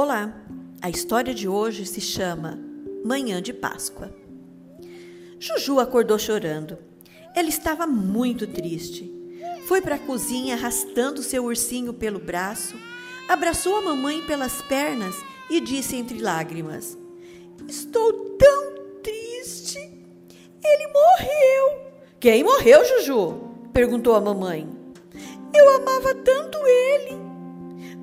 Olá, a história de hoje se chama Manhã de Páscoa. Juju acordou chorando. Ela estava muito triste. Foi para a cozinha arrastando seu ursinho pelo braço, abraçou a mamãe pelas pernas e disse entre lágrimas: Estou tão triste. Ele morreu. Quem morreu, Juju? perguntou a mamãe. Eu amava tanto ele,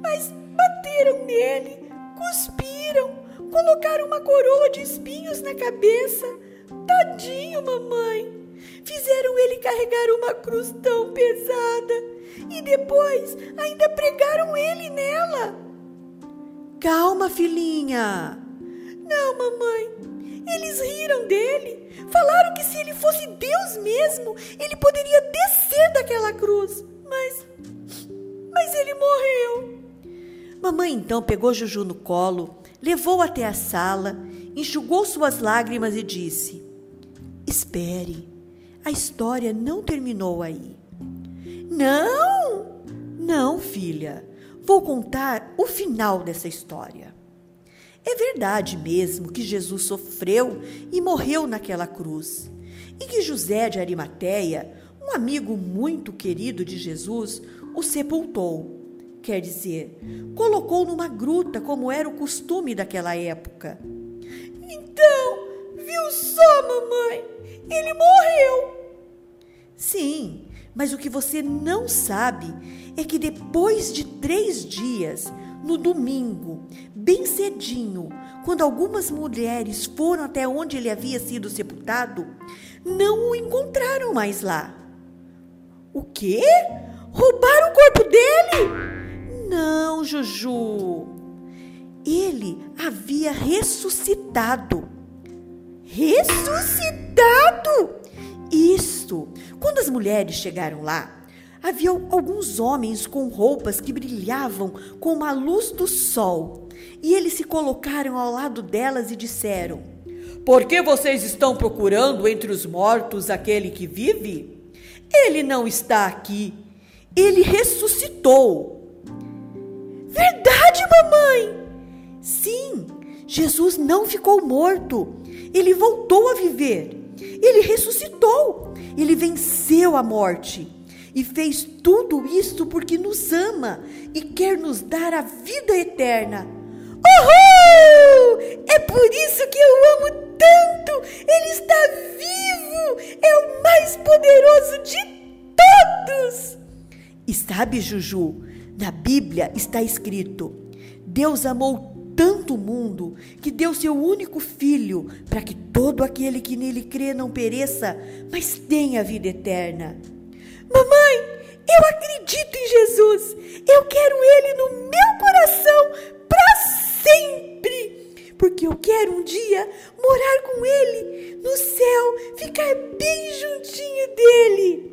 mas bateram nele, cuspiram, colocaram uma coroa de espinhos na cabeça. Tadinho, mamãe. Fizeram ele carregar uma cruz tão pesada e depois ainda pregaram ele nela. Calma, filhinha. Não, mamãe. Eles riram dele. Falaram que se ele fosse Deus mesmo, ele poderia descer daquela cruz. Mas. Mas ele morreu. Mamãe então pegou Juju no colo, levou até a sala, enxugou suas lágrimas e disse: Espere, a história não terminou aí. Não! Não, filha. Vou contar o final dessa história. É verdade mesmo que Jesus sofreu e morreu naquela cruz, e que José de Arimateia, um amigo muito querido de Jesus, o sepultou. Quer dizer, colocou numa gruta, como era o costume daquela época. Então, viu só, mamãe? Ele morreu. Sim, mas o que você não sabe é que depois de três dias, no domingo, bem cedinho, quando algumas mulheres foram até onde ele havia sido sepultado, não o encontraram mais lá. O quê? Roubaram o corpo dele? Não, Juju. Ele havia ressuscitado. Ressuscitado? Isso! Quando as mulheres chegaram lá, havia alguns homens com roupas que brilhavam como a luz do sol. E eles se colocaram ao lado delas e disseram: Por que vocês estão procurando entre os mortos aquele que vive? Ele não está aqui. Ele ressuscitou. Verdade, mamãe? Sim, Jesus não ficou morto. Ele voltou a viver. Ele ressuscitou. Ele venceu a morte. E fez tudo isso porque nos ama e quer nos dar a vida eterna. Uhul! É por isso que eu amo tanto! Ele está vivo! É o mais poderoso de todos! E sabe, Juju, na Bíblia está escrito: Deus amou tanto o mundo que deu seu único filho para que todo aquele que nele crê não pereça, mas tenha vida eterna. Mamãe, eu acredito em Jesus. Eu quero ele no meu coração para sempre. Porque eu quero um dia morar com ele no céu, ficar bem juntinho dele.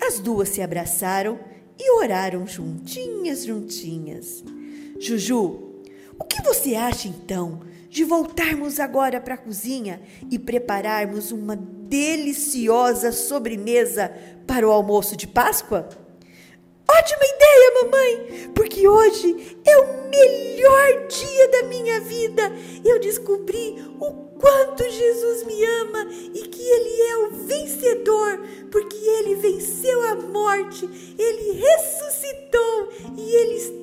As duas se abraçaram e oraram juntinhas, juntinhas. Juju, o que você acha então de voltarmos agora para a cozinha e prepararmos uma deliciosa sobremesa para o almoço de Páscoa? Ótima ideia, mamãe, porque hoje é o melhor dia da minha vida. Eu descobri o quanto Jesus me ama e que Ele é o vencedor, porque Ele venceu a morte, Ele ressuscitou e Ele está